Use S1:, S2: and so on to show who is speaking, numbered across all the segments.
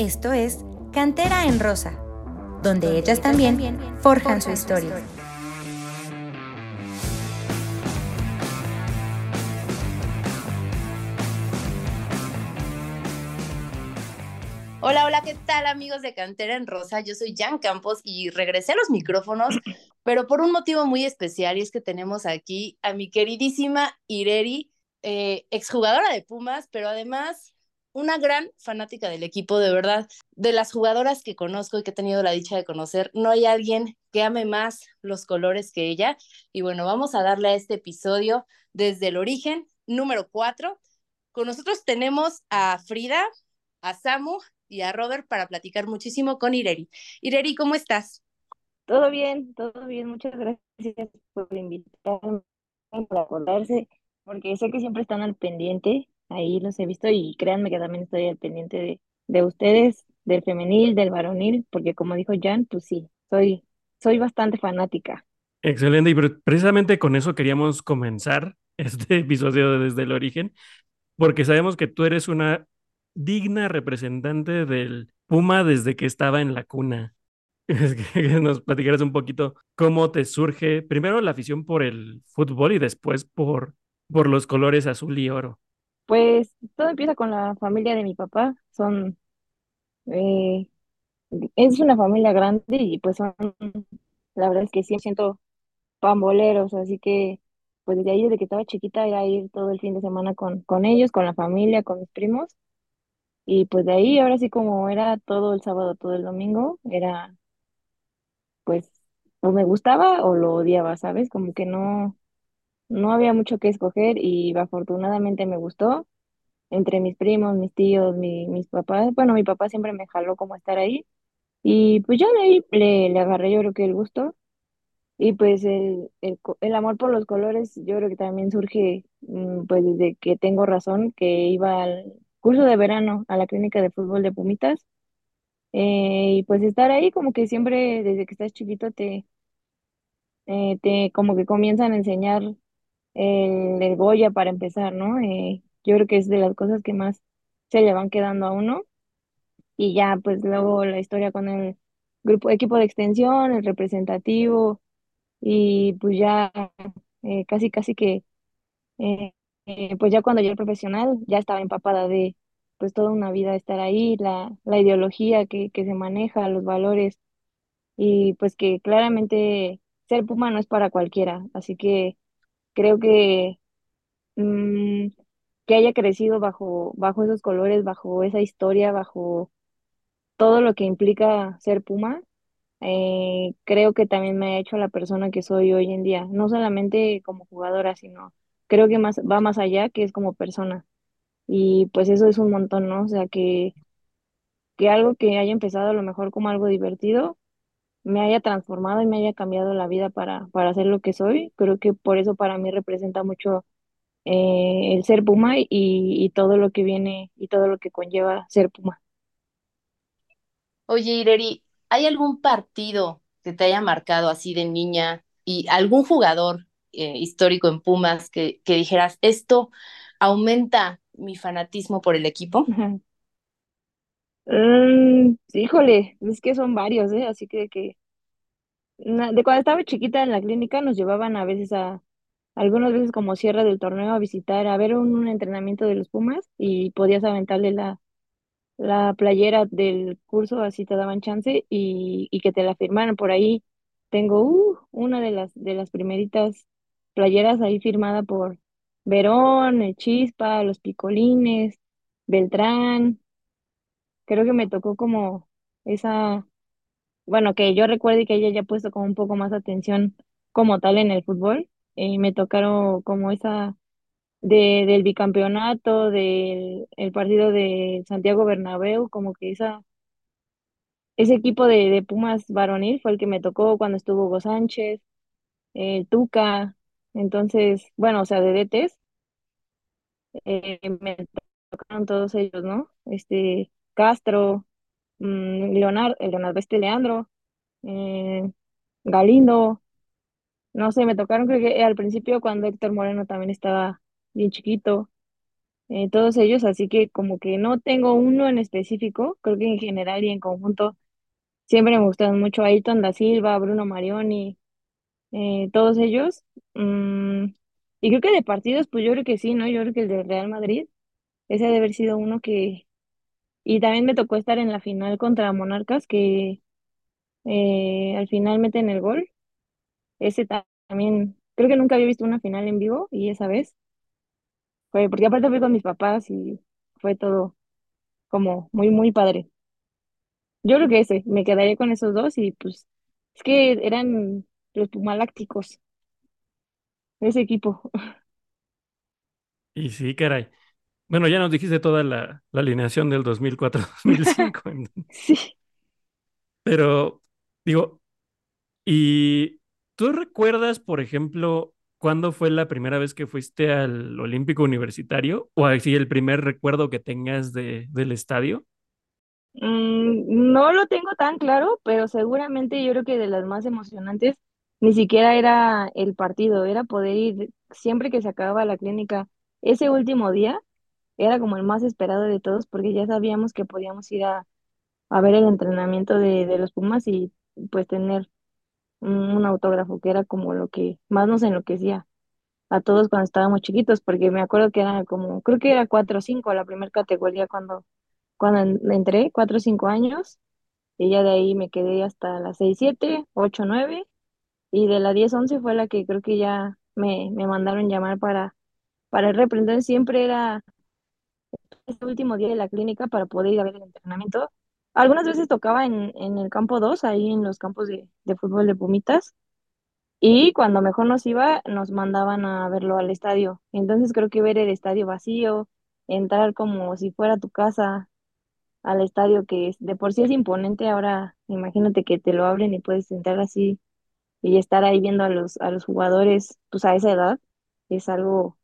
S1: Esto es Cantera en Rosa, donde ellas también forjan su historia.
S2: Hola, hola, ¿qué tal amigos de Cantera en Rosa? Yo soy Jan Campos y regresé a los micrófonos, pero por un motivo muy especial y es que tenemos aquí a mi queridísima Ireri, eh, exjugadora de Pumas, pero además una gran fanática del equipo, de verdad. De las jugadoras que conozco y que he tenido la dicha de conocer, no hay alguien que ame más los colores que ella. Y bueno, vamos a darle a este episodio desde el origen, número cuatro. Con nosotros tenemos a Frida, a Samu y a Robert para platicar muchísimo con Ireri. Ireri, ¿cómo estás?
S3: Todo bien, todo bien. Muchas gracias por invitarme, por acordarse, porque sé que siempre están al pendiente ahí los he visto y créanme que también estoy al pendiente de, de ustedes, del femenil, del varonil, porque como dijo Jan, pues sí, soy, soy bastante fanática.
S4: Excelente, y precisamente con eso queríamos comenzar este episodio de Desde el Origen, porque sabemos que tú eres una digna representante del Puma desde que estaba en la cuna. Es que nos platicaras un poquito cómo te surge primero la afición por el fútbol y después por, por los colores azul y oro.
S3: Pues todo empieza con la familia de mi papá. Son, eh, es una familia grande y pues son, la verdad es que sí siento pamboleros, así que pues desde ahí, desde que estaba chiquita, era ir todo el fin de semana con, con ellos, con la familia, con mis primos. Y pues de ahí, ahora sí como era todo el sábado, todo el domingo, era pues o me gustaba o lo odiaba, ¿sabes? Como que no, no había mucho que escoger y afortunadamente me gustó. Entre mis primos, mis tíos, mi- mis papás, bueno, mi papá siempre me jaló como estar ahí. Y pues de ahí le, le agarré yo creo que el gusto. Y pues el, el, el amor por los colores yo creo que también surge mm, pues desde que tengo razón, que iba al curso de verano a la clínica de fútbol de Pumitas. Eh, y pues estar ahí como que siempre desde que estás chiquito te, eh, te como que comienzan a enseñar el, el Goya para empezar, ¿no? Eh, yo creo que es de las cosas que más se le van quedando a uno. Y ya, pues luego la historia con el grupo, equipo de extensión, el representativo, y pues ya eh, casi, casi que, eh, pues ya cuando yo era profesional, ya estaba empapada de pues toda una vida estar ahí, la, la ideología que, que se maneja, los valores, y pues que claramente ser Puma no es para cualquiera. Así que creo que mm, que haya crecido bajo, bajo esos colores, bajo esa historia, bajo todo lo que implica ser Puma, eh, creo que también me ha hecho la persona que soy hoy en día, no solamente como jugadora, sino creo que más, va más allá, que es como persona. Y pues eso es un montón, ¿no? O sea, que, que algo que haya empezado a lo mejor como algo divertido, me haya transformado y me haya cambiado la vida para, para ser lo que soy. Creo que por eso para mí representa mucho eh, el ser Puma y, y todo lo que viene y todo lo que conlleva ser Puma.
S2: Oye, Ireri, ¿hay algún partido que te haya marcado así de niña y algún jugador eh, histórico en Pumas que, que dijeras, esto aumenta mi fanatismo por el equipo?
S3: Mm, híjole, es que son varios, ¿eh? Así que, que de cuando estaba chiquita en la clínica nos llevaban a veces a, algunas veces como cierre del torneo a visitar, a ver un, un entrenamiento de los Pumas y podías aventarle la, la playera del curso, así te daban chance y, y que te la firmaran por ahí. Tengo uh, una de las de las primeritas playeras ahí firmada por Verón, el Chispa, los Picolines, Beltrán. Creo que me tocó como esa, bueno, que yo recuerdo que ella ya ha puesto como un poco más atención como tal en el fútbol. Y me tocaron como esa de, del bicampeonato, del el partido de Santiago Bernabéu, como que esa, ese equipo de, de Pumas varonil fue el que me tocó cuando estuvo Hugo Sánchez, el Tuca, entonces, bueno, o sea, de DTs, eh, me tocaron todos ellos, ¿no? Este, Castro, mm, Leonardo, Leonardo este Leandro, eh, Galindo, no sé, me tocaron creo que al principio cuando Héctor Moreno también estaba bien chiquito. eh, todos ellos, así que como que no tengo uno en específico, creo que en general y en conjunto siempre me gustaron mucho Ayrton da Silva, Bruno Marioni, eh, todos ellos. Mm, y creo que de partidos, pues yo creo que sí, ¿no? Yo creo que el de Real Madrid, ese debe haber sido uno que... Y también me tocó estar en la final contra Monarcas, que eh, al final meten el gol. Ese ta- también, creo que nunca había visto una final en vivo y esa vez fue, porque aparte fui con mis papás y fue todo como muy, muy padre. Yo creo que ese, me quedaría con esos dos y pues es que eran los Pumalácticos ese equipo.
S4: Y sí, caray. Bueno, ya nos dijiste toda la, la alineación del 2004-2005,
S3: Sí.
S4: pero digo, ¿y tú recuerdas, por ejemplo, cuándo fue la primera vez que fuiste al Olímpico Universitario? O así el primer recuerdo que tengas de, del estadio.
S3: Mm, no lo tengo tan claro, pero seguramente yo creo que de las más emocionantes ni siquiera era el partido, era poder ir siempre que se acababa la clínica. Ese último día era como el más esperado de todos porque ya sabíamos que podíamos ir a, a ver el entrenamiento de, de los Pumas y pues tener un, autógrafo, que era como lo que más nos enloquecía a todos cuando estábamos chiquitos, porque me acuerdo que era como, creo que era cuatro o cinco la primera categoría cuando, cuando en- entré, cuatro o cinco años, y ya de ahí me quedé hasta las seis, siete, ocho, nueve, y de la diez, once fue la que creo que ya me, me mandaron llamar para, para el siempre era ese último día de la clínica para poder ir a ver el entrenamiento. Algunas veces tocaba en, en el campo 2 ahí en los campos de, de fútbol de Pumitas, y cuando mejor nos iba, nos mandaban a verlo al estadio. Entonces creo que ver el estadio vacío, entrar como si fuera tu casa al estadio, que de por sí es imponente, ahora imagínate que te lo abren y puedes entrar así y estar ahí viendo a los, a los jugadores, pues a esa edad, es algo,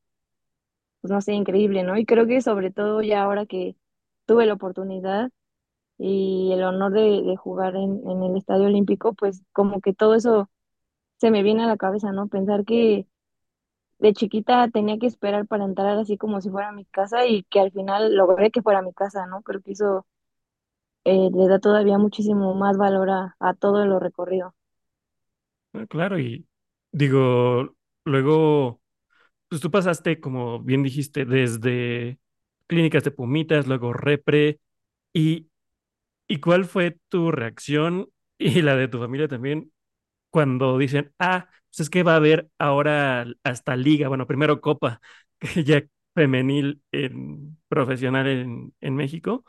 S3: pues no sé, increíble, ¿no? Y creo que sobre todo ya ahora que tuve la oportunidad y el honor de, jugar en, en el Estadio Olímpico, pues como que todo eso se me viene a la cabeza, ¿no? Pensar que de chiquita tenía que esperar para entrar así como si fuera mi casa y que al final logré que fuera mi casa, ¿no? Creo que eso eh, le da todavía muchísimo más valor a, a todo lo recorrido.
S4: Ah, Claro, y digo, luego, pues tú pasaste, como bien dijiste, desde clínicas de Pumitas, luego Repre, y, ¿y cuál fue tu reacción y la de tu familia también cuando dicen, ah, pues es que va a haber ahora hasta liga, bueno, primero Copa, que ya femenil en, profesional en, en México,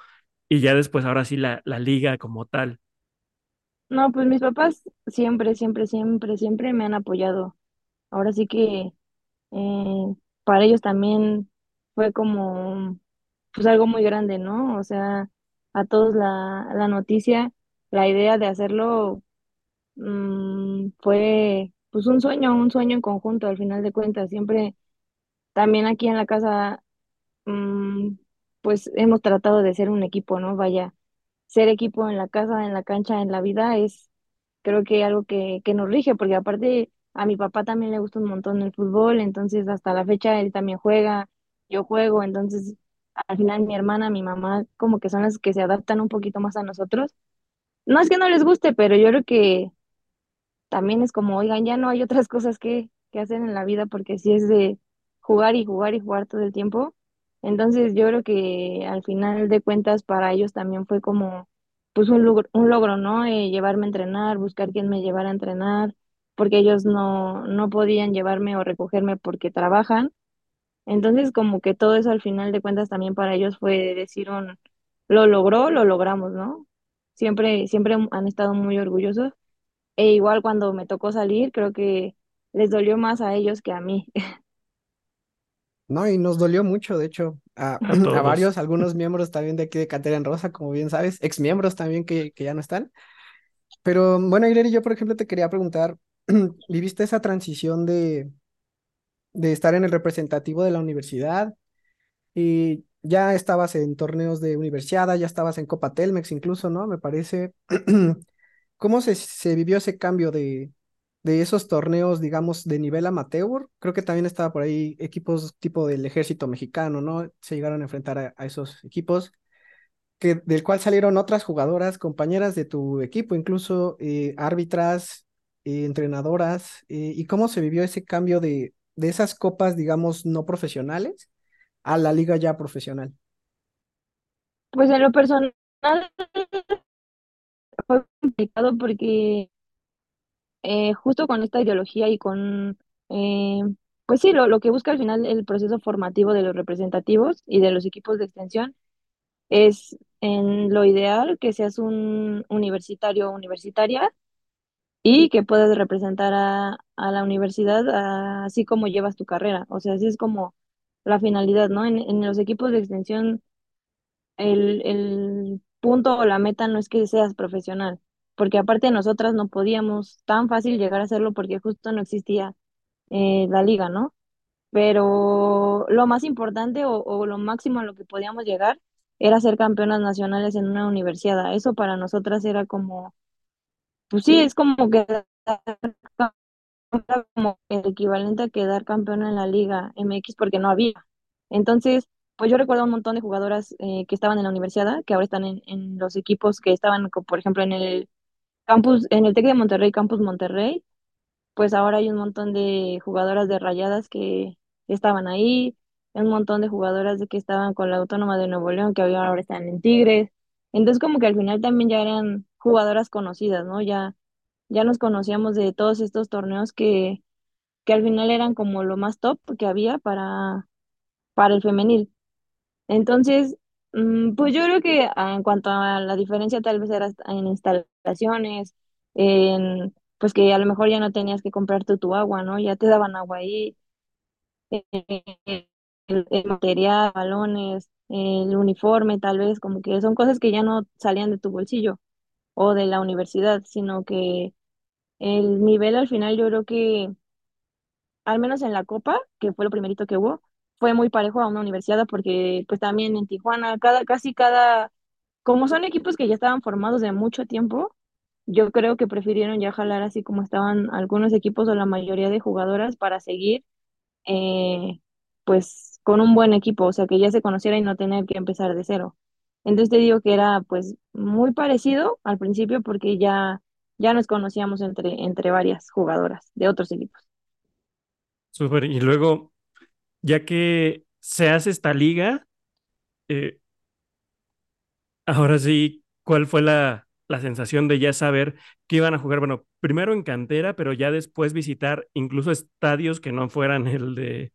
S4: y ya después ahora sí la, la liga como tal.
S3: No, pues mis papás siempre, siempre, siempre, siempre me han apoyado. Ahora sí que eh, para ellos también fue como pues algo muy grande, ¿no? O sea, a todos la, la noticia, la idea de hacerlo mm, fue pues un sueño, un sueño en conjunto al final de cuentas. Siempre también aquí en la casa mm, pues hemos tratado de ser un equipo, ¿no? Vaya, ser equipo en la casa, en la cancha, en la vida es creo que algo que, que nos rige, porque aparte a mi papá también le gusta un montón el fútbol, entonces hasta la fecha él también juega, yo juego, entonces al final mi hermana, mi mamá, como que son las que se adaptan un poquito más a nosotros. No es que no les guste, pero yo creo que también es como, oigan, ya no hay otras cosas que, que hacer en la vida porque si es de jugar y jugar y jugar todo el tiempo. Entonces yo creo que al final de cuentas para ellos también fue como pues un logro, un logro, ¿no? Eh, llevarme a entrenar, buscar quién me llevara a entrenar, porque ellos no, no podían llevarme o recogerme porque trabajan. Entonces como que todo eso al final de cuentas también para ellos fue decir un, lo logró, lo logramos, ¿no? Siempre, siempre han estado muy orgullosos e igual cuando me tocó salir, creo que les dolió más a ellos que a mí.
S5: No, y nos dolió mucho, de hecho, a,
S4: A
S5: a
S4: todos.
S5: varios, algunos miembros también de aquí de Cantera en Rosa, como bien sabes, ex miembros también que, que ya no están. Pero bueno, Irene, yo por ejemplo te quería preguntar, ¿viviste esa transición de, de estar en el representativo de la universidad y ya estabas en torneos de universidad, ya estabas en Copa Telmex incluso, ¿no? Me parece. ¿Cómo se, se vivió ese cambio de, de esos torneos, digamos, de nivel amateur. Creo que también estaba por ahí equipos tipo del ejército mexicano, ¿no? Se llegaron a enfrentar a, esos equipos, que, del cual salieron otras jugadoras, compañeras de tu equipo, incluso eh, árbitras, eh, entrenadoras, eh, y cómo se vivió ese cambio de, de esas copas, digamos, no profesionales a la liga ya profesional.
S3: Pues en lo personal fue complicado porque eh, justo con esta ideología y con, eh, pues sí, lo, lo que busca al final el proceso formativo de los representativos y de los equipos de extensión es en lo ideal que seas un universitario o universitaria y que puedas representar a, a la universidad así como llevas tu carrera. O sea, así es como la finalidad, ¿no? En, en los equipos de extensión, el, el punto o la meta no es que seas profesional, porque aparte nosotras no podíamos tan fácil llegar a hacerlo porque justo no existía eh, la liga, ¿no? Pero lo más importante o, o, lo máximo a lo que podíamos llegar era ser campeonas nacionales en una universidad. Eso para nosotras era como, pues sí, es como que como el equivalente a quedar campeona en la Liga MX porque no había. Entonces, pues yo recuerdo un montón de jugadoras eh, que estaban en la universidad, que ahora están en, en los equipos que estaban, por ejemplo, en el campus, en el TEC de Monterrey, Campus Monterrey, pues ahora hay un montón de jugadoras de rayadas que estaban ahí, un montón de jugadoras de que estaban con la Autónoma de Nuevo León, que ahora están en Tigres. Entonces como que al final también ya eran jugadoras conocidas, ¿no? Ya, ya nos conocíamos de todos estos torneos que, que al final eran como lo más top que había para, para el femenil. Entonces, mm, pues yo creo que ah, en cuanto a la diferencia tal vez era en instalaciones, en, pues que a lo mejor ya no tenías que comprarte tu agua, ¿no? Ya te daban agua ahí, el, material, balones, el uniforme tal vez, como que son cosas que ya no salían de tu bolsillo o de la universidad, sino que el nivel al final yo creo que, al menos en la Copa, que fue lo primerito que hubo, fue muy parejo a una universidad porque pues también en Tijuana, cada, casi cada, como son equipos que ya estaban formados de mucho tiempo, yo creo que prefirieron ya jalar así como estaban algunos equipos o la mayoría de jugadoras para seguir eh, pues con un buen equipo, o sea que ya se conociera y no tener que empezar de cero. Entonces te digo que era pues muy parecido al principio porque ya, ya nos conocíamos entre, entre varias jugadoras de otros equipos.
S4: Súper, y luego ya que se hace esta liga, eh, ahora sí, ¿cuál fue la, la sensación de ya saber que iban a jugar? Bueno, primero en cantera, pero ya después visitar incluso estadios que no fueran el de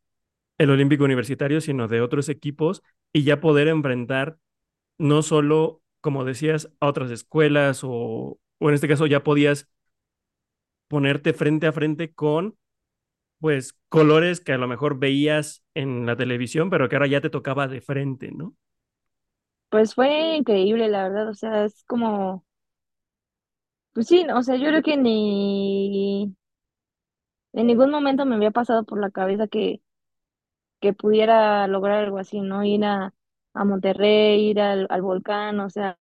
S4: el Olímpico Universitario, sino de otros equipos y ya poder enfrentar no solo, como decías, a otras escuelas o, o en este caso ya podías ponerte frente a frente con pues colores que a lo mejor veías en la televisión, pero que ahora ya te tocaba de frente, ¿no?
S3: Pues fue increíble, la verdad, o sea, es como, pues sí, o sea, yo creo que ni en ningún momento me había pasado por la cabeza que, que pudiera lograr algo así, ¿no? Ir a, a Monterrey, ir al, al volcán, o sea,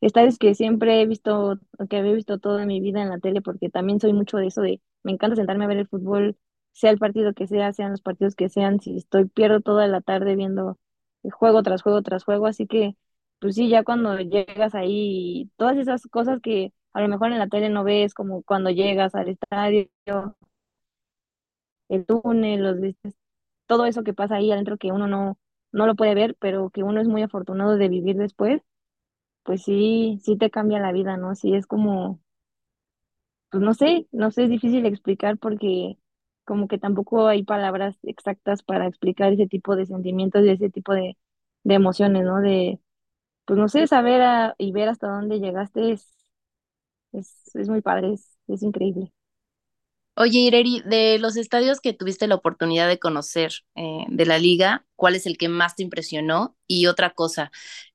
S3: estadios que siempre he visto, que había visto toda mi vida en la tele, porque también soy mucho de eso de, me encanta sentarme a ver el fútbol, sea el partido que sea, sean los partidos que sean, si estoy, pierdo toda la tarde viendo juego tras juego tras juego, así que, pues sí, ya cuando llegas ahí, todas esas cosas que a lo mejor en la tele no ves, como cuando llegas al estadio, el túnel, los todo eso que pasa ahí adentro que uno no, no lo puede ver, pero que uno es muy afortunado de vivir después, pues sí, sí te cambia la vida, ¿no? Sí es como, pues no sé, no sé, es difícil explicar porque como que tampoco hay palabras exactas para explicar ese tipo de sentimientos y ese tipo de, de emociones, ¿no? De, pues no sé, saber y ver hasta dónde llegaste es, es, es muy padre, es, es increíble.
S2: Oye, Ireri, de los estadios que tuviste la oportunidad de conocer eh, de la liga, ¿cuál es el que más te impresionó? Y otra cosa,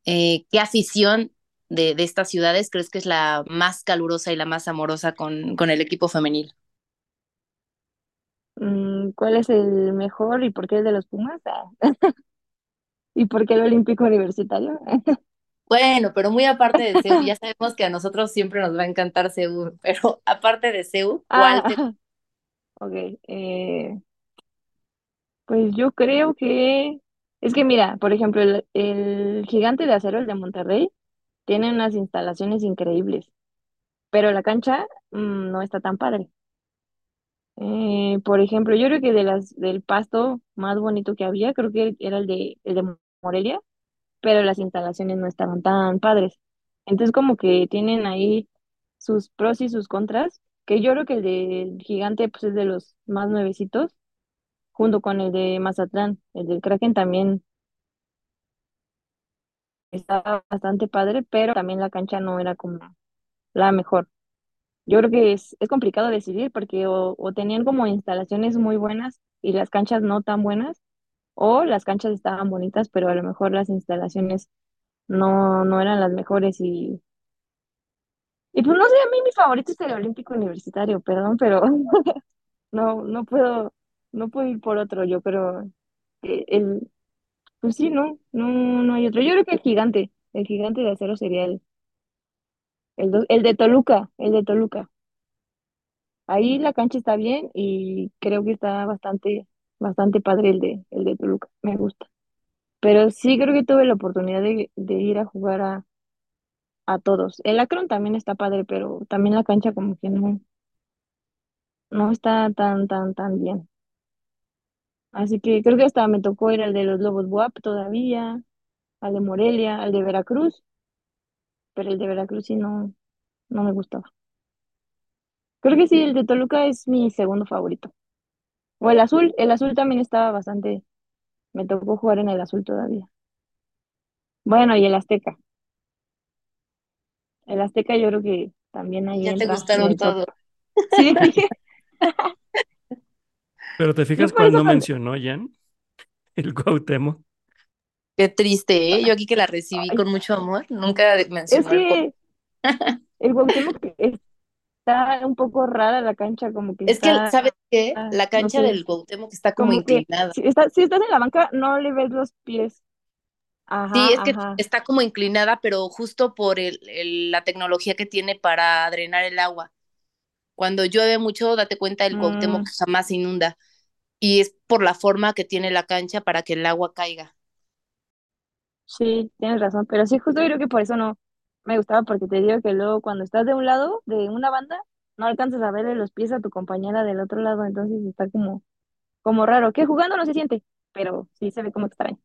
S2: eh, ¿qué afición de, de, estas ciudades crees que es la más calurosa y la más amorosa con, con el equipo femenil?
S3: Mm, ¿Cuál es el mejor y por qué el de los Pumas? Ah. ¿Y por qué el Olímpico Universitario?
S2: Bueno, pero muy aparte de CEU, ya sabemos que a nosotros siempre nos va a encantar CEU, pero aparte de CEU, ¿cuál te...
S3: Ah, eh, pues yo creo que... Es que mira, por ejemplo, el, el Gigante de Acero, el de Monterrey, tiene unas instalaciones increíbles, pero la cancha mm, no está tan padre. Eh, por ejemplo, yo creo que de las del pasto más bonito que había, creo que era el de, el de Morelia, pero las instalaciones no estaban tan padres. Entonces como que tienen ahí sus pros y sus contras, que yo creo que el del Gigante pues es de los más nuevecitos, junto con el de Mazatlán. El del Kraken también estaba bastante padre, pero también la cancha no era como la mejor. Yo creo que es, es complicado decidir porque o, o tenían como instalaciones muy buenas y las canchas no tan buenas, o las canchas estaban bonitas, pero a lo mejor las instalaciones no, no eran las mejores y, y pues no sé, a mí mi favorito es el Olímpico Universitario, perdón, pero no, no puedo, no puedo ir por otro, yo creo que el, pues sí, no, no, no hay otro. Yo creo que el gigante, el gigante de acero sería el, el, el de Toluca, el de Toluca. Ahí la cancha está bien y creo que está bastante, bastante padre el de, el de Toluca, me gusta. Pero sí creo que tuve la oportunidad de, de ir a jugar a, a todos. El Akron también está padre, pero también la cancha como que no, no está tan, tan, tan bien. Así que creo que hasta me tocó ir al de los Lobos WAP todavía, al de Morelia, al de Veracruz, pero el de Veracruz sí no, no me gustaba. Creo que sí, el de Toluca es mi segundo favorito. O el azul, el azul también estaba bastante, me tocó jugar en el azul todavía. Bueno, y el Azteca. El Azteca yo creo que también ahí
S2: Ya te gustaron
S3: el
S2: todos.
S3: Sí,
S4: Pero te fijas no
S3: cuando-
S4: mencionó, Jan, el Cuauhtémoc.
S2: Qué triste, ¿eh? Yo aquí que la recibí
S3: Ay,
S2: con mucho amor, nunca
S3: es
S2: mencionó el Cuau.
S3: que el Cuauhtémoc está un poco rara la cancha, como que
S2: Es que, ¿sabes qué? La
S3: no
S2: cancha
S3: sé,
S2: del Cuauhtémoc está como
S3: como que
S2: inclinada.
S3: si, está, si estás en la banca no le ves los pies.
S2: Sí, es que
S3: ajá.
S2: está como inclinada, pero justo por el, el- la tecnología que tiene para drenar el agua. Cuando llueve mucho, date cuenta, el Cuauhtémoc
S3: Mm,
S2: jamás se inunda. Y es por la forma que tiene la cancha para que el agua caiga.
S3: sí, tienes razón, pero sí, justo creo que por eso no me gustaba, porque te digo que luego cuando estás de un lado de una banda, no alcanzas a verle los pies a tu compañera del otro lado, entonces está como, como raro, que jugando no se siente, pero sí se ve como extraño.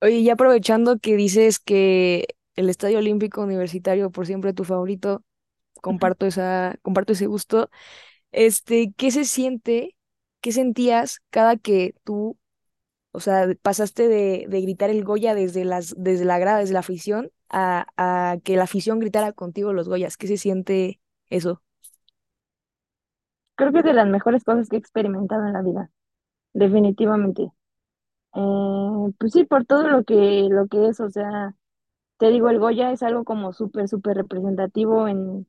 S6: Oye, y aprovechando que dices que el Estadio Olímpico Universitario por siempre tu favorito, comparto esa, comparto ese gusto. Este, ¿qué se siente? ¿Qué sentías cada que tú, o sea, pasaste de, de gritar el Goya desde las, desde la grada, desde la afición, a, a que la afición gritara contigo los Goyas? ¿Qué se siente eso?
S3: Creo que es de las mejores cosas que he experimentado en la vida, definitivamente. Eh, pues sí, por todo lo que, lo que es, o sea, te digo, el Goya es algo como súper, súper representativo en,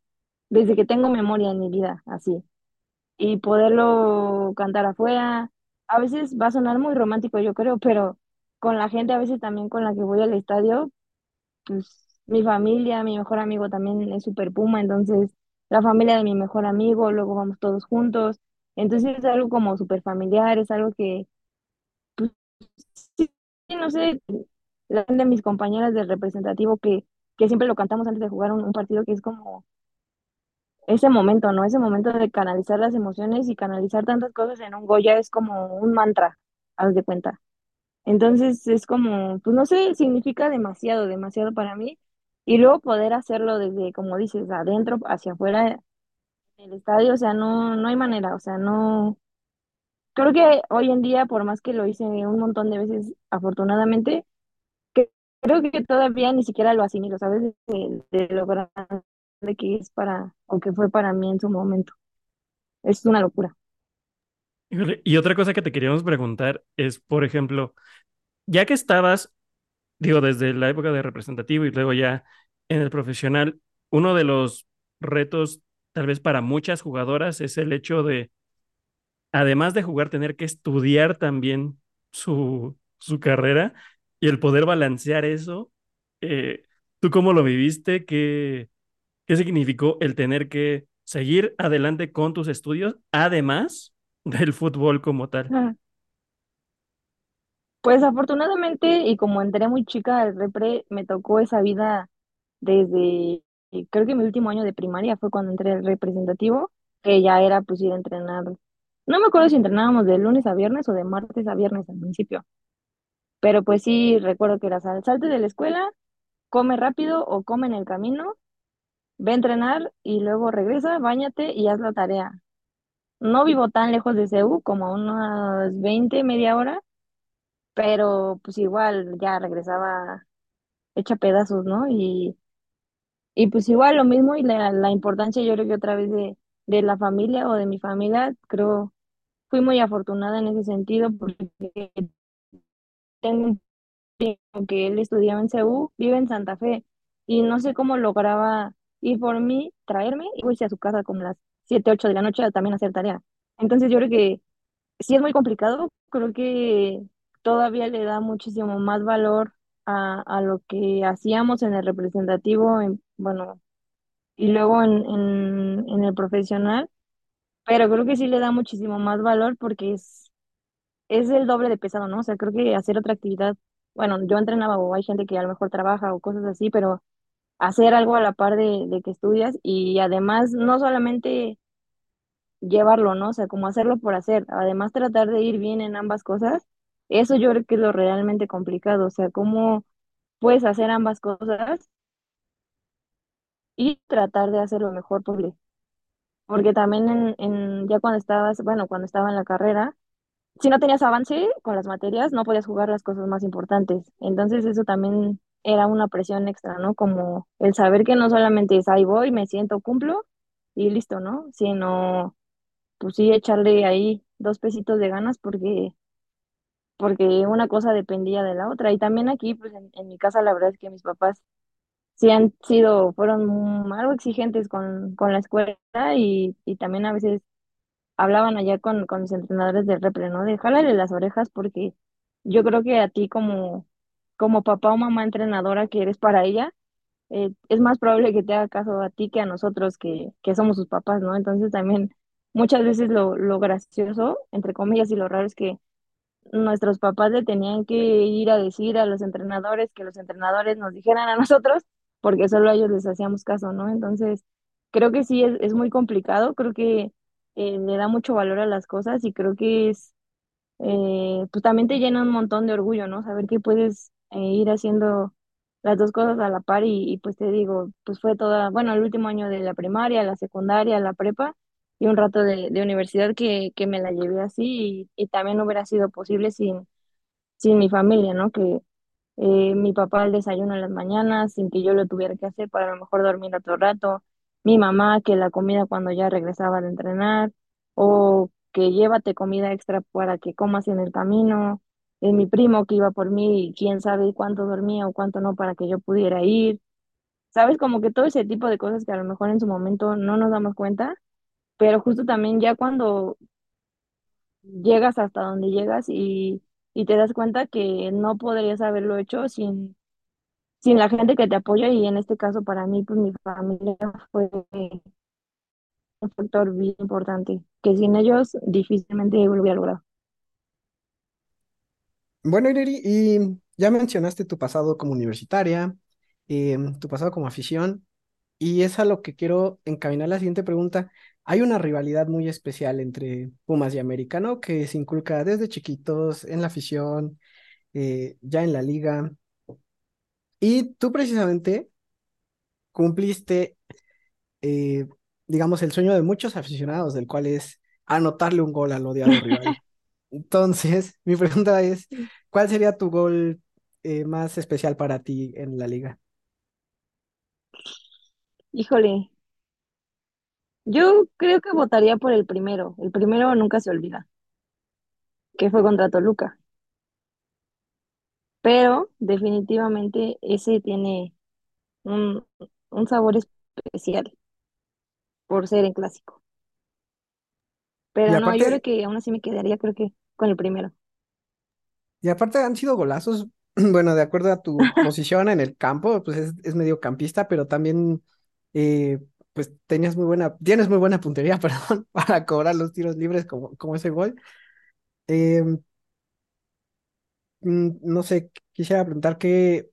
S3: desde que tengo memoria en mi vida, así. Y poderlo cantar afuera, a veces va a sonar muy romántico, yo creo, pero con la gente, a veces también con la que voy al estadio, pues mi familia, mi mejor amigo también es súper Puma, entonces la familia de mi mejor amigo, luego vamos todos juntos. Entonces es algo como súper familiar, es algo que Sí, no sé, la de mis compañeras del representativo que, que siempre lo cantamos antes de jugar un, partido, que es como ese momento, ¿no? Ese momento de canalizar las emociones y canalizar tantas cosas en un Goya es como un mantra, haz de cuenta. Entonces es como, pues no sé, significa demasiado, demasiado para mí. Y luego poder hacerlo desde, como dices, adentro hacia afuera del estadio, o sea, no, no hay manera, o sea, no. Creo que hoy en día, por más que lo hice un montón de veces, afortunadamente, que creo que todavía ni siquiera lo asimilo, ¿sabes? De, de lo grande que es para, o que fue para mí en su momento. Es una locura.
S4: Y otra cosa que te queríamos preguntar es, por ejemplo, ya que estabas, digo, desde la época de representativo y luego ya en el profesional, uno de los retos, tal vez para muchas jugadoras, es el hecho de, además de jugar, tener que estudiar también su, su carrera y el poder balancear eso. eh, ¿Tú cómo lo viviste? ¿Qué, qué significó el tener que seguir adelante con tus estudios, además del fútbol como tal?
S3: Ah, Pues afortunadamente, y como entré muy chica al repre, me tocó esa vida desde, creo que mi último año de primaria fue cuando entré al representativo, que ya era pues ir a entrenar. No me acuerdo si entrenábamos de lunes a viernes o de martes a viernes al principio, pero pues sí recuerdo que era sal, salte de la escuela, come rápido o come en el camino, ve a entrenar y luego regresa, báñate y haz la tarea. No vivo tan lejos de CEU, como unas 20 media hora, pero pues igual ya regresaba hecha pedazos, ¿no? Y, y pues igual lo mismo y la, la importancia yo creo que otra vez de, de la familia o de mi familia, creo, fui muy afortunada en ese sentido porque tengo un que él estudiaba en CEU, vive en Santa Fe y no sé cómo lograba ir por mí, traerme y irse a su casa como las 7 8 de la noche a también hacer tarea. Entonces yo creo que sí es muy complicado, creo que todavía le da muchísimo más valor a, a lo que hacíamos en el representativo, en, bueno, y luego en, en, en el profesional, pero creo que sí le da muchísimo más valor porque es, es el doble de pesado, ¿no? O sea, creo que hacer otra actividad, bueno, yo entrenaba o hay gente que a lo mejor trabaja o cosas así, pero hacer algo a la par de, de que estudias y además no solamente llevarlo, ¿no? O sea, como hacerlo por hacer, además tratar de ir bien en ambas cosas, eso yo creo que es lo realmente complicado, o sea, cómo puedes hacer ambas cosas y tratar de hacer lo mejor posible. Porque también en, en, ya cuando estabas, bueno, cuando estaba en la carrera, si no tenías avance con las materias, no podías jugar las cosas más importantes. Entonces eso también era una presión extra, ¿no? Como el saber que no solamente es ahí voy, me siento, cumplo y listo, ¿no? Sino, pues sí, echarle ahí dos pesitos de ganas porque, porque una cosa dependía de la otra. Y también aquí, pues en, en mi casa, la verdad es que mis papás sí han sido, fueron algo exigentes con, con la escuela y, y también a veces hablaban allá con, con mis entrenadores de repre, ¿no? De jálale las orejas porque yo creo que a ti como, como papá o mamá entrenadora que eres para ella, eh, es más probable que te haga caso a ti que a nosotros que, que somos sus papás, ¿no? Entonces también muchas veces lo, lo gracioso, entre comillas, y lo raro es que nuestros papás le tenían que ir a decir a los entrenadores que los entrenadores nos dijeran a nosotros, porque solo a ellos les hacíamos caso, ¿no? Entonces, creo que sí es, es muy complicado, creo que eh, le da mucho valor a las cosas y creo que es, eh, pues también te llena un montón de orgullo, ¿no? Saber que puedes eh, ir haciendo las dos cosas a la par y, pues te digo, pues fue toda, bueno, el último año de la primaria, la secundaria, la prepa y un rato de, de universidad que, que me la llevé así y, y también no hubiera sido posible sin, sin mi familia, ¿no? Que eh, mi papá el desayuno en las mañanas sin que yo lo tuviera que hacer para a lo mejor dormir otro rato, mi mamá que la comida cuando ya regresaba de entrenar o que llévate comida extra para que comas en el camino, eh, mi primo que iba por mí y quién sabe cuánto dormía o cuánto no para que yo pudiera ir. ¿Sabes? Como que todo ese tipo de cosas que a lo mejor en su momento no nos damos cuenta, pero justo también ya cuando llegas hasta donde llegas y, y te das cuenta que no podrías haberlo hecho sin, sin la gente que te apoya y en este caso para mí, pues mi familia fue un factor bien importante, que sin ellos difícilmente lo hubiera logrado.
S5: Bueno, Ireri, y ya mencionaste tu pasado como universitaria, em, tu pasado como afición, y es a lo que quiero encaminar la siguiente pregunta. Hay una rivalidad muy especial entre Pumas y América, ¿no? Que se inculca desde chiquitos en la afición, eh, ya en la liga. Y tú precisamente cumpliste, eh, digamos, el sueño de muchos aficionados, del cual es anotarle un gol al odiado rival. Entonces, mi pregunta es, ¿cuál sería tu gol eh, más especial para ti en la liga?
S3: Híjole, yo creo que votaría por el primero. El primero nunca se olvida, que fue contra Toluca. Pero definitivamente ese tiene un, un sabor especial por ser en clásico.
S5: Y
S3: Pero no, yo creo
S5: aparte,
S3: que aún así me quedaría, creo que con el primero.
S5: y aparte han sido golazos bueno, de acuerdo a tu posición en el campo, pues es, es mediocampista, pero también, eh, pues tenías muy buena, tienes muy buena puntería, perdón, para cobrar los tiros libres como, como ese gol. Em, mm, no sé, quisiera preguntar que,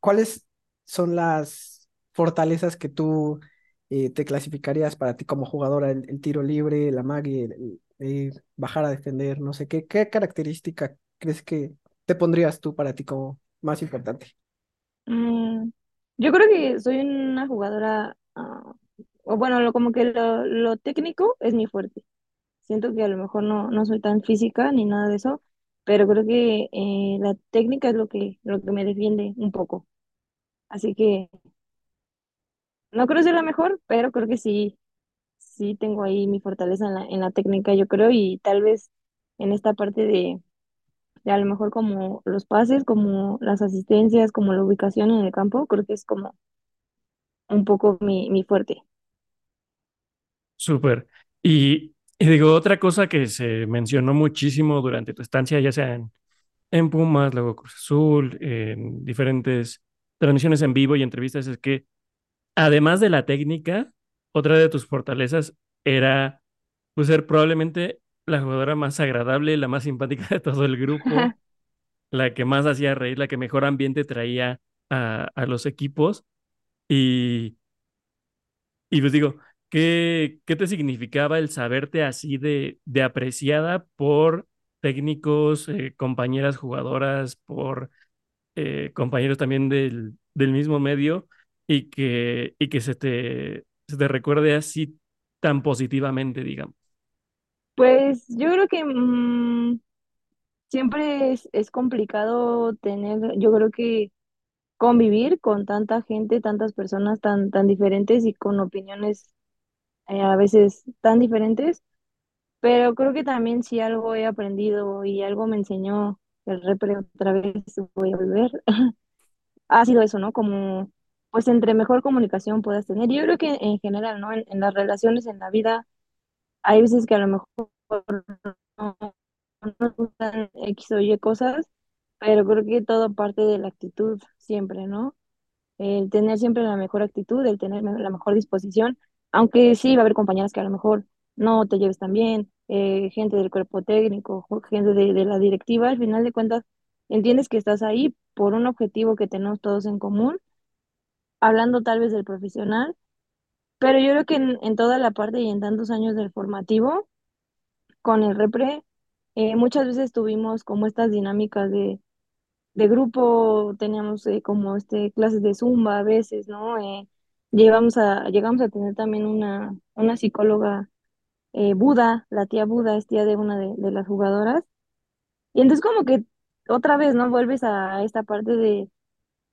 S5: ¿cuáles son las fortalezas que tú eh, te clasificarías para ti como jugadora? El, tiro libre, la magia, eh, bajar a defender, no sé, ¿qué, qué característica crees que te pondrías tú para ti como más importante?
S3: Mm, yo creo que soy una jugadora, ah, o bueno, lo, como que lo, lo técnico es mi fuerte. Siento que a lo mejor no, no soy tan física ni nada de eso, pero creo que eh, la técnica es lo que, lo que me defiende un poco. Así que no creo ser la mejor, pero creo que sí, sí tengo ahí mi fortaleza en la, en la técnica, yo creo, y tal vez en esta parte de, de a lo mejor como los pases, como las asistencias, como la ubicación en el campo, creo que es como un poco mi, mi fuerte.
S4: Súper. Y, y digo, otra cosa que se mencionó muchísimo durante tu estancia, ya sea en, en Pumas, luego Cruz Azul, en diferentes transmisiones en vivo y entrevistas, es que además de la técnica, otra de tus fortalezas era pues, ser probablemente la jugadora más agradable, la más simpática de todo el grupo, la que más hacía reír, la que mejor ambiente traía a, a los equipos. Y, y pues digo, ¿qué, qué te significaba el saberte así de, de apreciada por técnicos, eh, compañeras jugadoras, por eh, compañeros también del, del mismo medio y que, y que se te, se te recuerde así tan positivamente, digamos?
S3: Pues yo creo que mm, siempre es, es complicado tener, yo creo que convivir con tanta gente, tantas personas tan, tan diferentes y con opiniones eh, a veces tan diferentes, pero creo que también si algo he aprendido y algo me enseñó el repre otra vez voy a volver, ha sido eso, ¿no? Como pues entre mejor comunicación puedas tener. Yo creo que en general, ¿no? En, en las relaciones, en la vida, hay veces que a lo mejor no no nos gustan X o Y cosas, pero creo que todo parte de la actitud siempre, ¿no? El tener siempre la mejor actitud, el tener la mejor disposición, aunque sí va a haber compañeras que a lo mejor no te lleves tan bien, eh, gente del cuerpo técnico, gente de, la directiva, al final de cuentas entiendes que estás ahí por un objetivo que tenemos todos en común, hablando tal vez del profesional, pero yo creo que en, en toda la parte y en tantos años del formativo, con el repre, eh, muchas veces tuvimos como estas dinámicas de de grupo, teníamos eh, como este clases de zumba a veces, ¿no? Eh, llegamos a, llegamos a tener también una, una psicóloga eh, Buda, la tía Buda es tía de una de, de las jugadoras, y entonces como que otra vez, ¿no? Vuelves a esta parte de,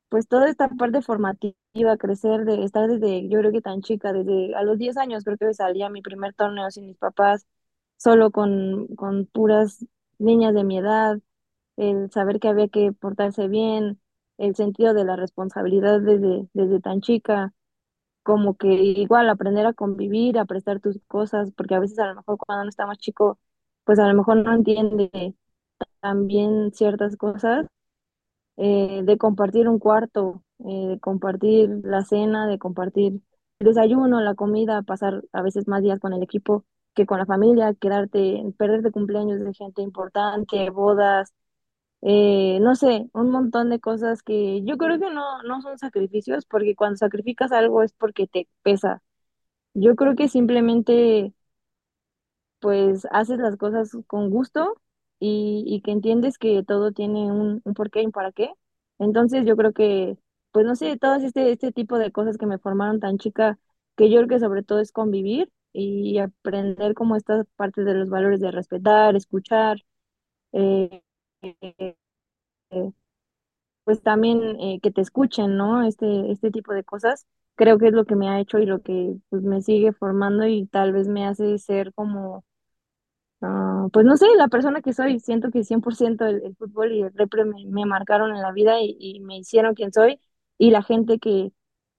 S3: pues toda esta parte formativa, crecer, de estar desde, yo creo que tan chica, desde a los 10 años creo que salía mi primer torneo sin mis papás, solo con, con puras niñas de mi edad el saber que había que portarse bien, el sentido de la responsabilidad desde, desde tan chica, como que igual aprender a convivir, a prestar tus cosas, porque a veces a lo mejor cuando uno está más chico, pues a lo mejor no entiende también ciertas cosas, eh, de compartir un cuarto, eh, de compartir la cena, de compartir el desayuno, la comida, pasar a veces más días con el equipo que con la familia, quedarte, perderte cumpleaños de gente importante, bodas eh, no sé, un montón de cosas que yo creo que no, no son sacrificios, porque cuando sacrificas algo es porque te pesa. Yo creo que simplemente pues haces las cosas con gusto y, y que entiendes que todo tiene un, un porqué y un para qué. Entonces yo creo que, pues no sé, todo este, este tipo de cosas que me formaron tan chica, que yo creo que sobre todo es convivir y aprender como estas partes de los valores de respetar, escuchar. eh, eh, pues también eh, que te escuchen, ¿no? Este, este tipo de cosas, creo que es lo que me ha hecho y lo que pues me sigue formando y tal vez me hace ser como, ah, pues no sé, la persona que soy. Siento que 100% el, el fútbol y el repre me, marcaron en la vida y, y me hicieron quien soy y la gente que,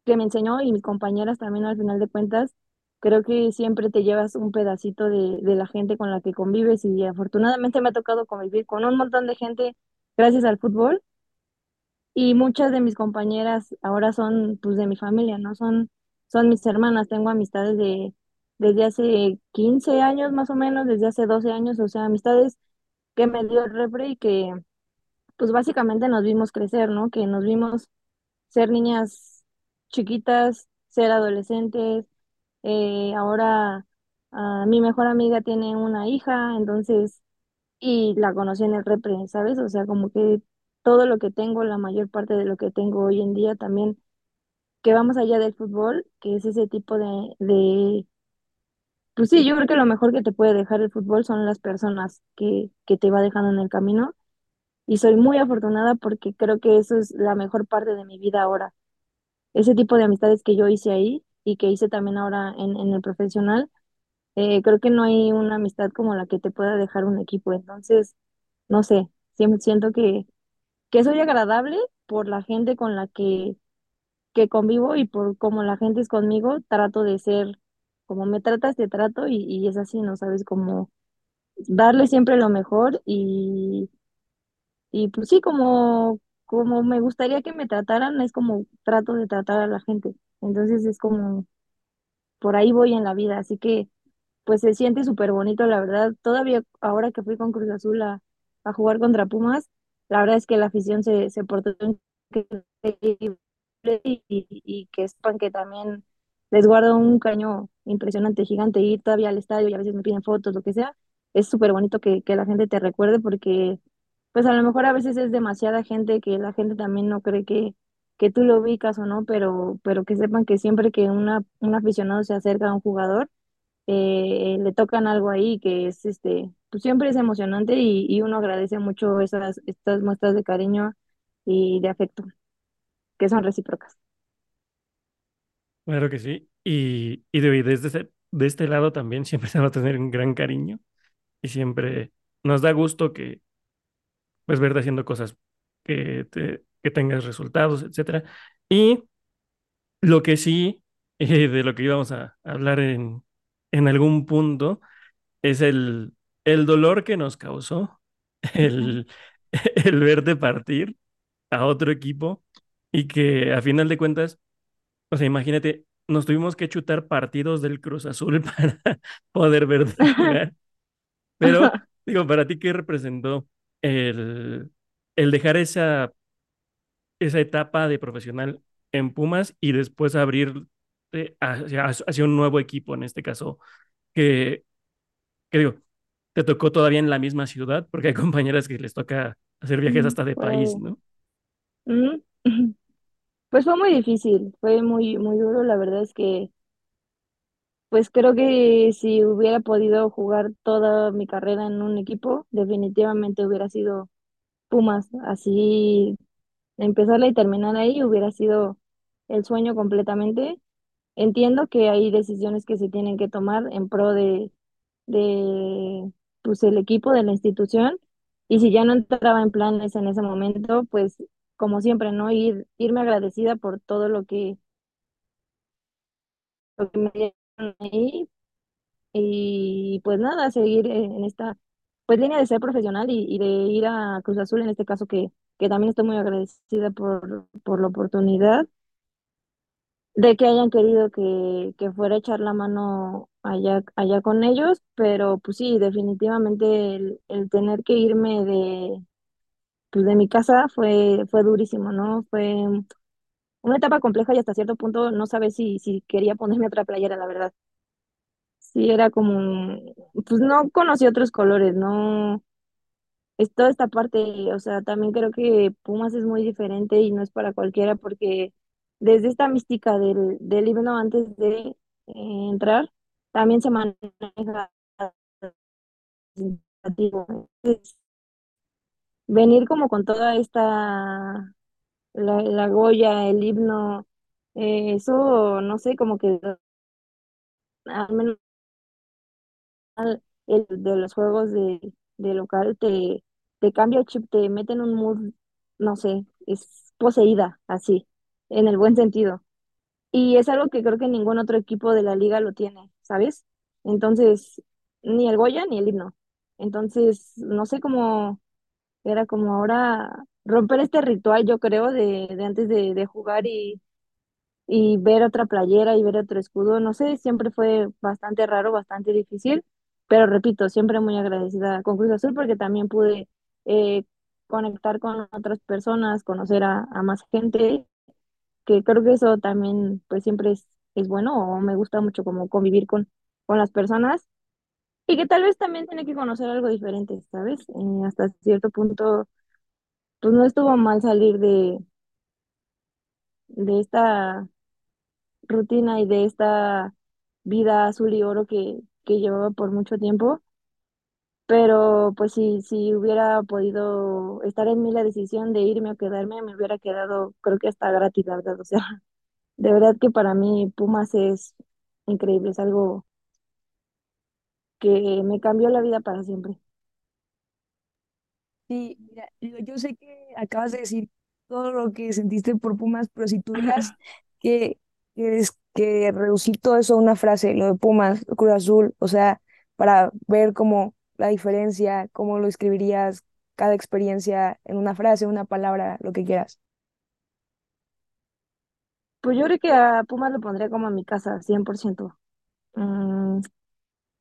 S3: que me enseñó y mis compañeras también al final de cuentas. Creo que siempre te llevas un pedacito de, de la gente con la que convives y afortunadamente me ha tocado convivir con un montón de gente gracias al fútbol y muchas de mis compañeras ahora son pues de mi familia, ¿no? Son, son mis hermanas, tengo amistades de, desde hace 15 años más o menos, desde hace 12 años, o sea, amistades que me dio el repre y que pues básicamente nos vimos crecer, ¿no? Que nos vimos ser niñas chiquitas, ser adolescentes, eh, ahora ah, mi mejor amiga tiene una hija, entonces, y la conocí en el repre, ¿sabes? O sea, como que todo lo que tengo, la mayor parte de lo que tengo hoy en día también, que vamos allá del fútbol, que es ese tipo de, de, pues sí, yo creo que lo mejor que te puede dejar el fútbol son las personas que, que te va dejando en el camino. Y soy muy afortunada porque creo que eso es la mejor parte de mi vida ahora. Ese tipo de amistades que yo hice ahí y que hice también ahora en, en el profesional, eh, creo que no hay una amistad como la que te pueda dejar un equipo. Entonces, no sé, siempre siento que, que soy agradable por la gente con la que, que convivo y por cómo la gente es conmigo, trato de ser como me tratas, te trato y, y es así, ¿no? Sabes, como darle siempre lo mejor y, y pues sí, como, como me gustaría que me trataran, es como trato de tratar a la gente. Entonces es como, por ahí voy en la vida, así que pues se siente súper bonito, la verdad. Todavía ahora que fui con Cruz Azul a, a jugar contra Pumas, la verdad es que la afición se, se portó increíble y, y, y que sepan que también les guardo un caño impresionante, gigante, ir todavía al estadio y a veces me piden fotos, lo que sea. Es súper bonito que, que la gente te recuerde porque pues a lo mejor a veces es demasiada gente que la gente también no cree que, que tú lo ubicas o no, pero, pero que sepan que siempre que una, un aficionado se acerca a un jugador, eh, le tocan algo ahí que es este, pues siempre es emocionante y, uno agradece mucho esas, estas muestras de cariño y de afecto, que son recíprocas.
S4: Claro que sí. Y, y de, desde ese- de este lado también siempre se va a tener un gran cariño y siempre nos da gusto que, pues, verte haciendo cosas que, te, que tengas resultados, etcétera. Y lo que sí, eh, de lo que íbamos a hablar en, en algún punto, es el, el dolor que nos causó el, el verte partir a otro equipo y que a final de cuentas, o sea, imagínate, nos tuvimos que chutar partidos del Cruz Azul para poder verte jugar. Pero, digo, para ti, ¿qué representó el, el dejar esa, esa etapa de profesional en Pumas y después abrir hacia, hacia un nuevo equipo, en este caso, que, que digo, te tocó todavía en la misma ciudad, porque hay compañeras que les toca hacer viajes hasta de país, ¿no?
S3: Pues fue muy difícil, fue muy, muy duro. La verdad es que, pues creo que si hubiera podido jugar toda mi carrera en un equipo, definitivamente hubiera sido Pumas. Así, empezarla y terminar ahí hubiera sido el sueño completamente. Entiendo que hay decisiones que se tienen que tomar en pro de, de, pues, el equipo, de la institución. Y si ya no entraba en planes en ese momento, pues, como siempre, ¿no? Ir, irme agradecida por todo lo que lo que me dieron ahí y pues nada, seguir eh, en esta pues línea de ser profesional y, y de ir a Cruz Azul en este caso que, que también estoy muy agradecida por, por la oportunidad de que hayan querido que, que fuera a echar la mano allá, allá con ellos, pero pues sí, definitivamente el, el tener que irme de, pues, de mi casa fue, fue durísimo, ¿no? Fue una etapa compleja y hasta cierto punto no sabes si, si quería ponerme otra playera, la verdad. Sí, era como, pues no conocí otros colores, no, es toda esta parte, o sea, también creo que Pumas es muy diferente y no es para cualquiera porque desde esta mística del, del himno antes de eh, entrar, también se maneja. Entonces, venir como con toda esta, la, la Goya, el himno, eh, eso, no sé, como que al menos el de los juegos de, de local te, te cambia el chip, te mete en un mood, no sé, es poseída, así, en el buen sentido. Y es algo que creo que ningún otro equipo de la liga lo tiene, ¿sabes? Entonces, ni el Goya ni el himno. Entonces, no sé cómo era como ahora romper este ritual, yo creo, de, de antes de, de jugar y, y ver otra playera y ver otro escudo, no sé, siempre fue bastante raro, bastante difícil, pero repito, siempre muy agradecida con Cruz Azul porque también pude eh, conectar con otras personas, conocer a, más gente, que creo que eso también pues siempre es, es bueno o me gusta mucho como convivir con, con las personas y que tal vez también tiene que conocer algo diferente, ¿sabes? Eh, hasta cierto punto, pues no estuvo mal salir de, de esta rutina y de esta vida azul y oro que, que llevaba por mucho tiempo. Pero pues si, si hubiera podido estar en mí la decisión de irme o quedarme, me hubiera quedado, creo que hasta gratis, la verdad. O sea, de verdad que para mí Pumas es increíble, es algo que me cambió la vida para siempre.
S6: Sí, mira, yo yo sé que acabas de decir todo lo que sentiste por Pumas, pero si tuvieras que, que, des- que reducir todo eso a una frase, lo de Pumas, Cruz Azul, o sea, para ver como la diferencia, cómo lo escribirías, cada experiencia en una frase, una palabra, lo que quieras.
S3: Pues yo creo que a Pumas lo pondría como a mi casa, 100%. Mm,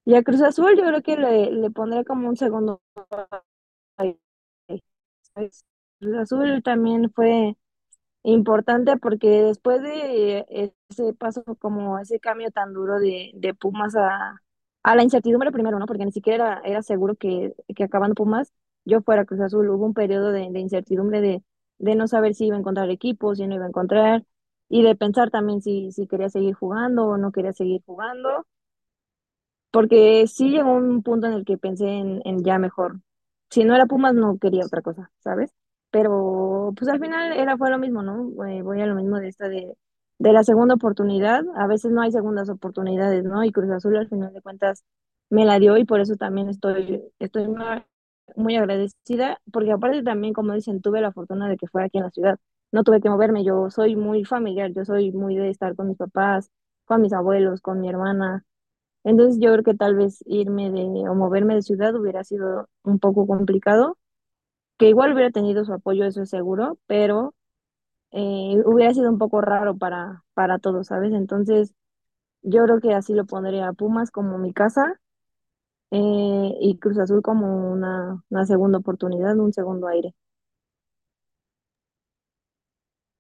S3: y a Cruz Azul yo creo que le, le pondría como un segundo. Cruz Azul también fue importante porque después de ese paso, como ese cambio tan duro de, de Pumas a, a la incertidumbre primero, ¿no? Porque ni siquiera era, era seguro que, que acabando Pumas, yo fuera Cruz Azul. Hubo un periodo de, incertidumbre de, de no saber si iba a encontrar equipo, si no iba a encontrar, y de pensar también si, si quería seguir jugando o no quería seguir jugando. Porque sí llegó un punto en el que pensé en, en ya mejor. Si no era Pumas, no quería otra cosa, ¿sabes? Pero pues al final era, fue lo mismo, ¿no? Eh, voy a lo mismo de esta de, de la segunda oportunidad. A veces no hay segundas oportunidades, ¿no? Y Cruz Azul al final de cuentas me la dio y por eso también estoy, estoy muy agradecida, porque aparte también, como dicen, tuve la fortuna de que fuera aquí en la ciudad. No tuve que moverme, yo soy muy familiar, yo soy muy de estar con mis papás, con mis abuelos, con mi hermana. Entonces yo creo que tal vez irme de o moverme de ciudad hubiera sido un poco complicado, que igual hubiera tenido su apoyo, eso es seguro, pero eh, hubiera sido un poco raro para, para todos, ¿sabes? Entonces yo creo que así lo pondría Pumas como mi casa eh, y Cruz Azul como una, una segunda oportunidad, un segundo aire.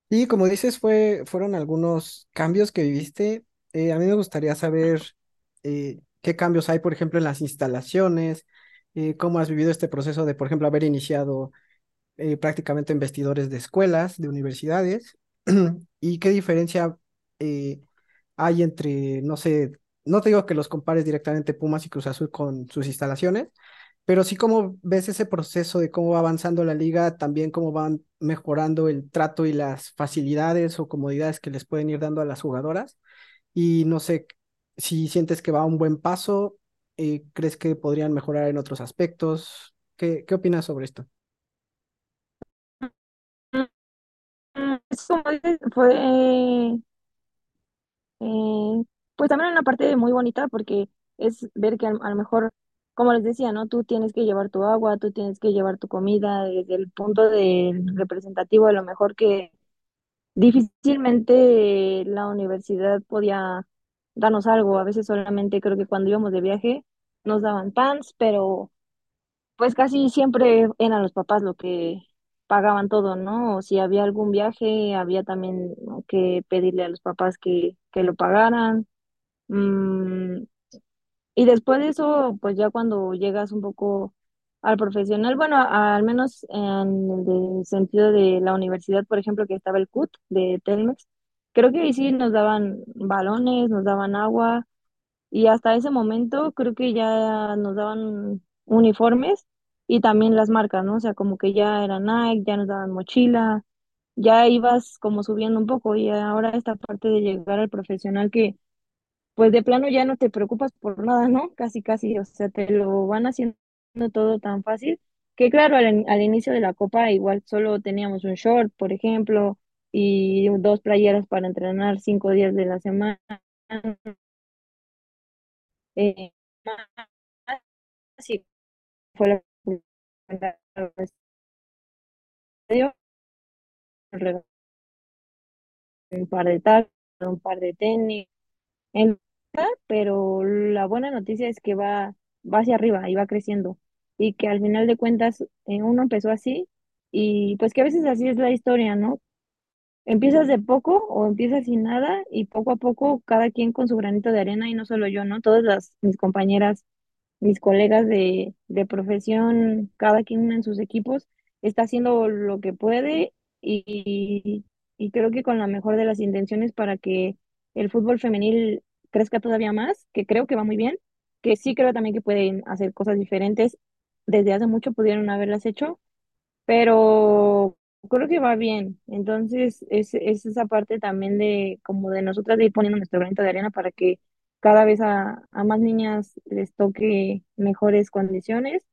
S5: Y como dices, fue, fueron algunos cambios que viviste. Eh, a mí me gustaría saber qué cambios hay, por ejemplo, en las instalaciones, cómo has vivido este proceso de, por ejemplo, haber iniciado eh, prácticamente en vestidores de escuelas, de universidades, y qué diferencia eh, hay entre, no sé, no te digo que los compares directamente Pumas y Cruz Azul con sus instalaciones, pero sí cómo ves ese proceso de cómo va avanzando la liga, también cómo van mejorando el trato y las facilidades o comodidades que les pueden ir dando a las jugadoras. Y no sé si sientes que va a un buen paso, eh, ¿crees que podrían mejorar en otros aspectos? ¿Qué, qué opinas sobre esto?
S3: Mm, Es como dices, fue Eh, pues también una parte muy bonita porque es ver que a, lo mejor, como les decía, ¿no? Tú tienes que llevar tu agua, tú tienes que llevar tu comida desde el punto de representativo, a lo mejor que difícilmente la universidad podía darnos algo. A veces solamente creo que cuando íbamos de viaje nos daban pants, pero pues casi siempre eran los papás lo que pagaban todo, ¿no? O si había algún viaje, había también que pedirle a los papás que, que lo pagaran. Mm, y después de eso, pues ya cuando llegas un poco al profesional, bueno, al menos en el sentido de la universidad, por ejemplo, que estaba el CUT de Telmex, creo que ahí sí nos daban balones, nos daban agua y hasta ese momento creo que ya nos daban uniformes y también las marcas, ¿no? O sea, como que ya era Nike, ya nos daban mochila, ya ibas como subiendo un poco y ahora esta parte de llegar al profesional que pues de plano ya no te preocupas por nada, ¿no? Casi, casi, o sea, te lo van haciendo todo tan fácil que claro, al, al inicio de la copa igual solo teníamos un short, por ejemplo, y dos playeras para entrenar cinco días de la semana. Eh, sí, fue la un par de tal, un par de tenis, en- pero la buena noticia es que va, va hacia arriba y va creciendo y que al final de cuentas eh, uno empezó así y pues que a veces así es la historia, ¿no? Empiezas de poco o empiezas sin nada y poco a poco cada quien con su granito de arena y no solo yo, ¿no? Todas las, mis compañeras, mis colegas de, de profesión, cada quien en sus equipos está haciendo lo que puede y, y creo que con la mejor de las intenciones para que el fútbol femenil crezca todavía más, que creo que va muy bien, que sí creo también que pueden hacer cosas diferentes. Desde hace mucho pudieron haberlas hecho pero creo que va bien. Entonces, es, es esa parte también de como de nosotras de ir poniendo nuestro granito de arena para que cada vez a, a más niñas les toque mejores condiciones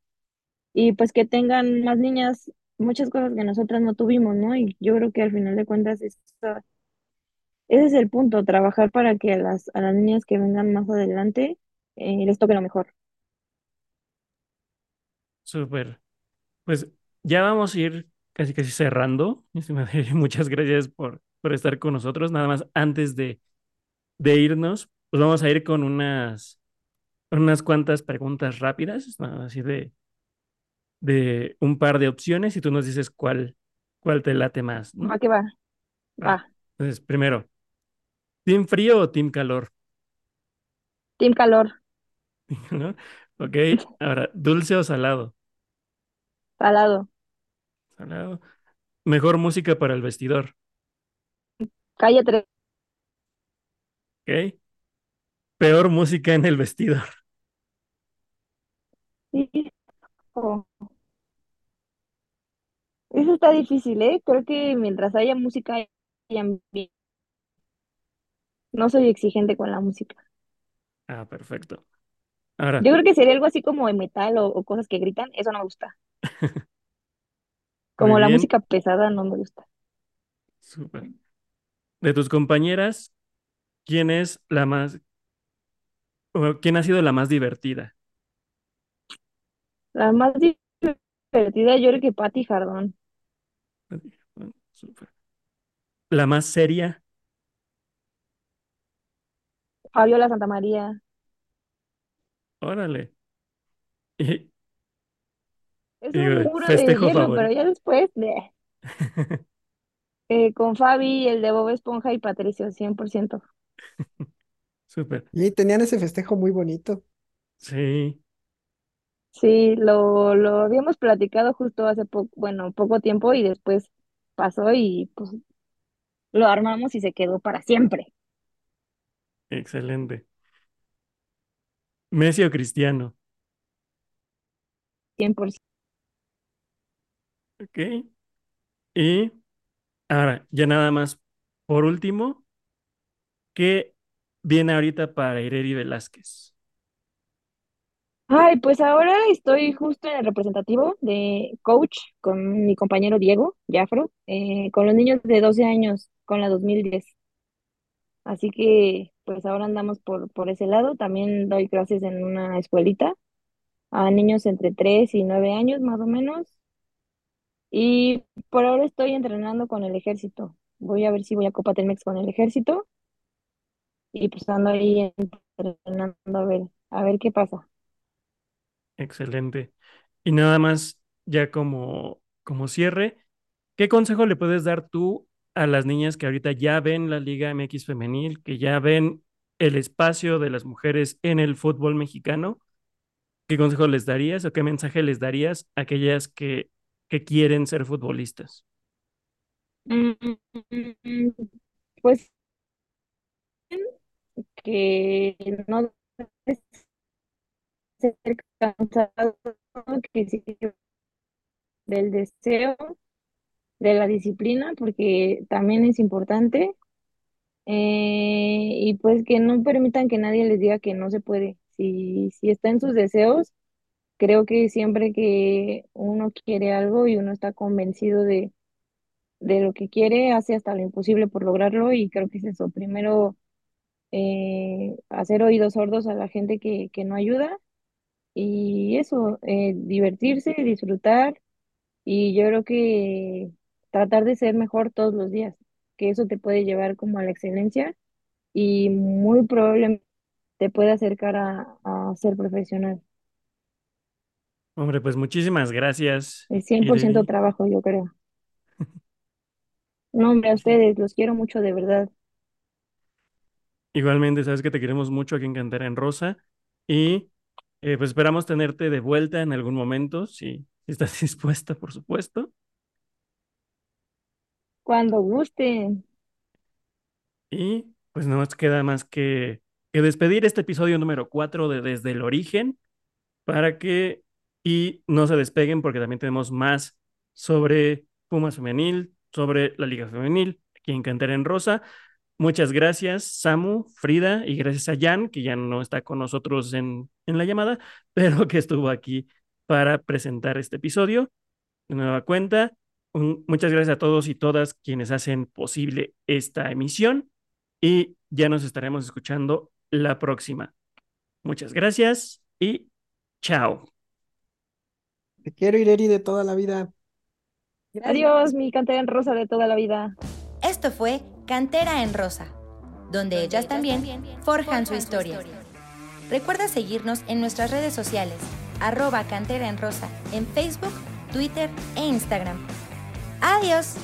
S3: y pues que tengan más niñas muchas cosas que nosotras no tuvimos, ¿no? Y yo creo que al final de cuentas esa- ese es el punto, trabajar para que a las, a las niñas que vengan más adelante eh, les toque lo mejor.
S4: Súper. Pues ya vamos a ir casi casi cerrando. Eri, Muchas gracias por, por estar con nosotros. Nada más antes de, de irnos, pues vamos a ir con unas, unas cuantas preguntas rápidas, así de, de un par de opciones y tú nos dices cuál, cuál te late más, ¿no?
S3: Va, Va.
S4: va. Entonces, primero, ¿team frío o team calor?
S3: Team Calor,
S4: ¿No? Ok, ahora, ¿dulce o salado?
S3: Salado,
S4: Salado. Mejor música para el vestidor,
S3: Calle 3.
S4: ¿ok? Peor música en el vestidor.
S3: Hijo, Eso está difícil, ¿eh? Creo que mientras haya música, hay ambiente. No soy exigente con la música.
S4: Ah, perfecto. Ahora,
S3: Yo creo que sería algo así como de metal o, o cosas que gritan, eso no me gusta.
S4: muy
S3: Como la
S4: bien,
S3: música pesada no me gusta.
S4: súper. De tus compañeras, ¿quién es la más, o quién ha sido la más divertida?
S3: La más divertida, yo creo que Patti Jardón.
S4: La más seria,
S3: Fabiola Santamaría.
S4: órale. Y,
S3: Es
S4: digo,
S3: un muro de
S4: festejo
S3: hielo, pero
S4: favorito.
S3: ya después, bleh. Eh, con Fabi, el de Bob Esponja y Patricio, 100%.
S4: Súper.
S5: Y tenían ese festejo muy bonito.
S4: Sí,
S3: Sí, lo, lo habíamos platicado justo hace poco, bueno, poco tiempo y después pasó y pues lo armamos y se quedó para siempre.
S4: excelente. Messi o Cristiano,
S3: 100%.
S4: ¿ok? Y ahora, ya nada más, por último, ¿qué viene ahorita para Ireri Velázquez?
S3: Ay, pues ahora estoy justo en el representativo de coach con mi compañero Diego Jafro, eh, con los niños de 12 años, con la 2010. Así que pues ahora andamos por, por ese lado. También doy clases en una escuelita a niños entre 3 y 9 años más o menos. Y por ahora estoy entrenando con el ejército. Voy a ver si voy a Copa Telmex con el ejército y pues ando ahí entrenando a ver, a ver qué pasa.
S4: Excelente. Y nada más, ya como, como cierre, ¿qué consejo le puedes dar tú a las niñas que ahorita ya ven la Liga MX femenil, que ya ven el espacio de las mujeres en el fútbol mexicano? ¿Qué consejo les darías o qué mensaje les darías a aquellas que, que quieren ser futbolistas?
S3: Mm, Pues que no ser cansado, que sí del deseo, de la disciplina, porque también es importante, eh, y pues que no permitan que nadie les diga que no se puede. Si, si está en sus deseos, creo que siempre que uno quiere algo y uno está convencido de, de lo que quiere, hace hasta lo imposible por lograrlo, y creo que es eso. Primero, eh, hacer oídos sordos a la gente que, que no ayuda, y eso, eh, divertirse, disfrutar. Y yo creo que tratar de ser mejor todos los días, que eso te puede llevar como a la excelencia y muy probablemente te puede acercar a, a ser profesional.
S4: Hombre, pues muchísimas gracias.
S3: Es 100%
S4: Irene.
S3: trabajo, yo creo. No, hombre, a ustedes, los quiero mucho de verdad.
S4: Igualmente, sabes que te queremos mucho aquí en Cantera en Rosa y eh, pues esperamos tenerte de vuelta en algún momento, si, si estás dispuesta, por supuesto.
S3: Cuando gusten.
S4: Y pues no nos queda más que, que despedir este episodio número 4 de Desde el Origen para que y no se despeguen porque también tenemos más sobre Pumas Femenil, sobre la Liga Femenil, aquí en Cantera en Rosa. Muchas gracias, Samu, Frida, y gracias a Jan, que ya no está con nosotros en, en la llamada, pero que estuvo aquí para presentar este episodio. De nueva cuenta, un- muchas gracias a todos y todas quienes hacen posible esta emisión y ya nos estaremos escuchando la próxima. Muchas gracias y chao.
S5: Te quiero, Ireri, de toda la vida.
S3: Adiós, mi cantera en rosa de toda la vida.
S1: Esto fue Cantera en Rosa, donde ellas también forjan su historia. Recuerda seguirnos en nuestras redes sociales, arroba Cantera en Rosa, en Facebook, Twitter e Instagram. ¡Adiós!